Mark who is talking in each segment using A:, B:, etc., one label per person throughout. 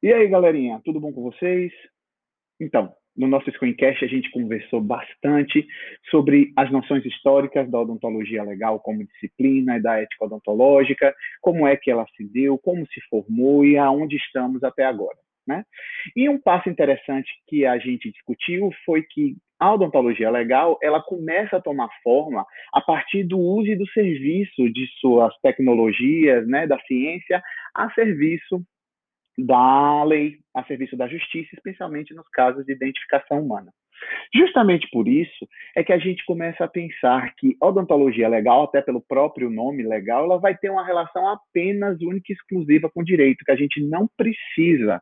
A: E aí, galerinha, tudo bom com vocês? Então, no nosso Screencast a gente conversou bastante sobre as noções históricas da odontologia legal como disciplina e da ética odontológica, como é que ela se deu, como se formou e aonde estamos até agora. Né? E um passo interessante que a gente discutiu foi que a odontologia legal ela começa a tomar forma a partir do uso e do serviço de suas tecnologias, né, da ciência, a serviço da lei a serviço da justiça, especialmente nos casos de identificação humana. Justamente por isso é que a gente começa a pensar que odontologia legal, até pelo próprio nome legal, ela vai ter uma relação apenas única e exclusiva com o direito, que a gente não precisa,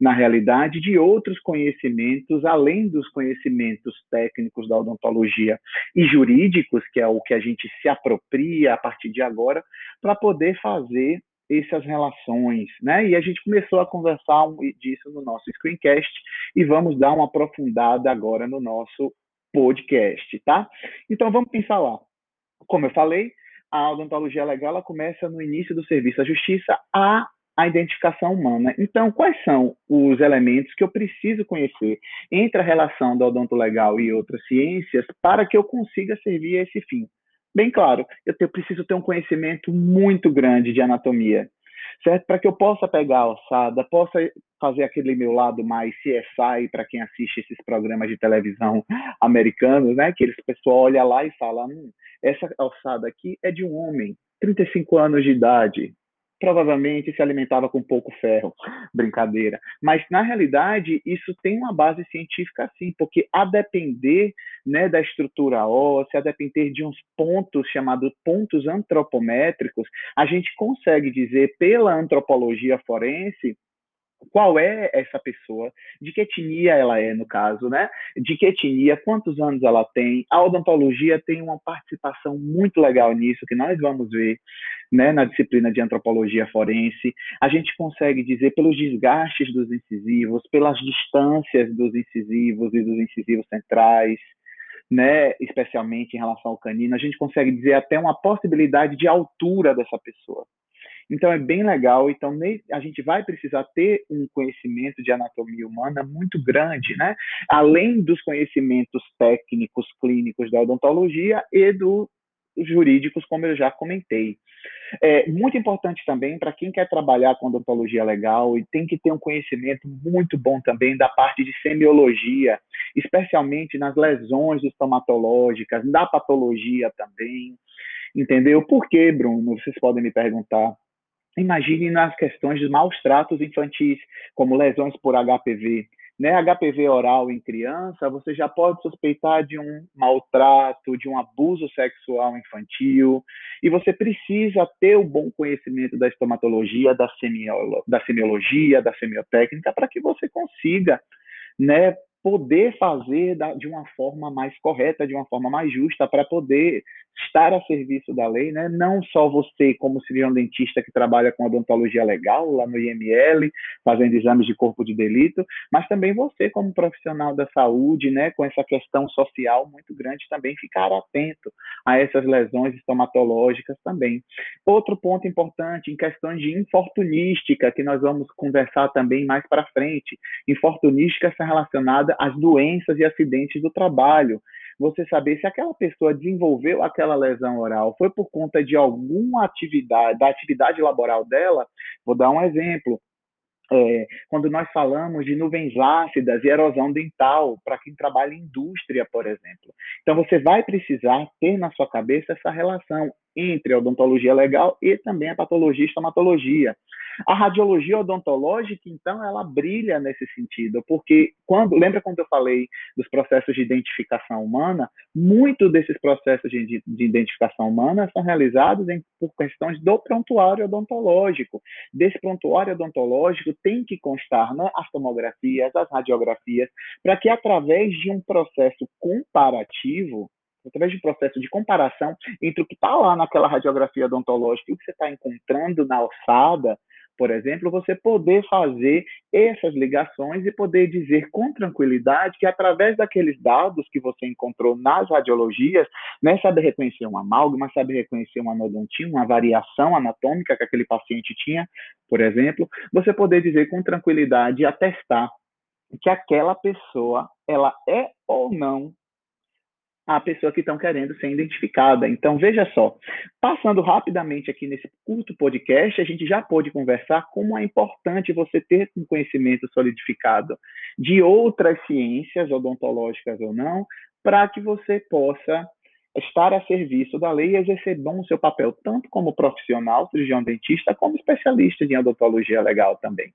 A: na realidade, de outros conhecimentos, além dos conhecimentos técnicos da odontologia e jurídicos, que é o que a gente se apropria a partir de agora, para poder fazer essas relações, né? E a gente começou a conversar disso no nosso screencast e vamos dar uma aprofundada agora no nosso podcast, tá? Então vamos pensar lá. Como eu falei, a odontologia legal ela começa no início do serviço à justiça a a identificação humana. Então, quais são os elementos que eu preciso conhecer entre a relação da odonto legal e outras ciências para que eu consiga servir a esse fim? Bem claro, eu te, preciso ter um conhecimento muito grande de anatomia, certo? Para que eu possa pegar a ossada, possa fazer aquele meu lado mais CSI para quem assiste esses programas de televisão americanos, né? Que eles pessoal olha lá e fala, hum, essa ossada aqui é de um homem, 35 anos de idade, provavelmente se alimentava com pouco ferro, brincadeira. Mas na realidade isso tem uma base científica sim, porque a depender né, da estrutura óssea, a depender de uns pontos chamados pontos antropométricos, a gente consegue dizer pela antropologia forense qual é essa pessoa, de que etnia ela é, no caso, né? De que etnia, quantos anos ela tem. A odontologia tem uma participação muito legal nisso, que nós vamos ver né, na disciplina de antropologia forense. A gente consegue dizer pelos desgastes dos incisivos, pelas distâncias dos incisivos e dos incisivos centrais, né, especialmente em relação ao canino, a gente consegue dizer até uma possibilidade de altura dessa pessoa. Então é bem legal. Então a gente vai precisar ter um conhecimento de anatomia humana muito grande, né? Além dos conhecimentos técnicos, clínicos da odontologia e do jurídicos, como eu já comentei. É muito importante também para quem quer trabalhar com odontologia legal e tem que ter um conhecimento muito bom também da parte de semiologia, especialmente nas lesões estomatológicas, da patologia também. Entendeu? Por quê, Bruno? Vocês podem me perguntar. Imagine nas questões de maus tratos infantis, como lesões por HPV. Né, HPV oral em criança, você já pode suspeitar de um maltrato, de um abuso sexual infantil, e você precisa ter o um bom conhecimento da estomatologia, da, semiolo, da semiologia, da semiotécnica, para que você consiga né, poder fazer de uma forma mais correta, de uma forma mais justa, para poder estar a serviço da lei, né? Não só você, como cirurgião dentista que trabalha com odontologia legal lá no IML, fazendo exames de corpo de delito, mas também você, como profissional da saúde, né? Com essa questão social muito grande, também ficar atento a essas lesões estomatológicas também. Outro ponto importante em questões de infortunística, que nós vamos conversar também mais para frente. Infortunística está relacionada às doenças e acidentes do trabalho você saber se aquela pessoa desenvolveu aquela lesão oral foi por conta de alguma atividade, da atividade laboral dela. Vou dar um exemplo. É, quando nós falamos de nuvens ácidas e erosão dental para quem trabalha em indústria, por exemplo. Então, você vai precisar ter na sua cabeça essa relação entre a odontologia legal e também a patologia e estomatologia. A radiologia odontológica, então, ela brilha nesse sentido, porque quando, lembra quando eu falei dos processos de identificação humana? Muitos desses processos de, de identificação humana são realizados em, por questões do prontuário odontológico. Desse prontuário odontológico tem que constar né, as tomografias, as radiografias, para que através de um processo comparativo através de um processo de comparação entre o que está lá naquela radiografia odontológica e o que você está encontrando na ossada, por exemplo, você poder fazer essas ligações e poder dizer com tranquilidade que através daqueles dados que você encontrou nas radiologias, né, sabe reconhecer um amálgama, sabe reconhecer uma anodontia, uma variação anatômica que aquele paciente tinha, por exemplo, você poder dizer com tranquilidade e atestar que aquela pessoa ela é ou não a pessoa que estão querendo ser identificada. Então, veja só, passando rapidamente aqui nesse curto podcast, a gente já pôde conversar como é importante você ter um conhecimento solidificado de outras ciências, odontológicas ou não, para que você possa estar a serviço da lei e exercer bom o seu papel, tanto como profissional, cirurgião dentista, como especialista em odontologia legal também.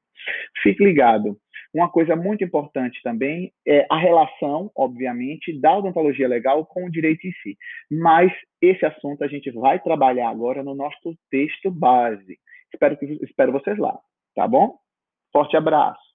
A: Fique ligado. Uma coisa muito importante também é a relação, obviamente, da odontologia legal com o direito em si. Mas esse assunto a gente vai trabalhar agora no nosso texto base. Espero, que, espero vocês lá, tá bom? Forte abraço.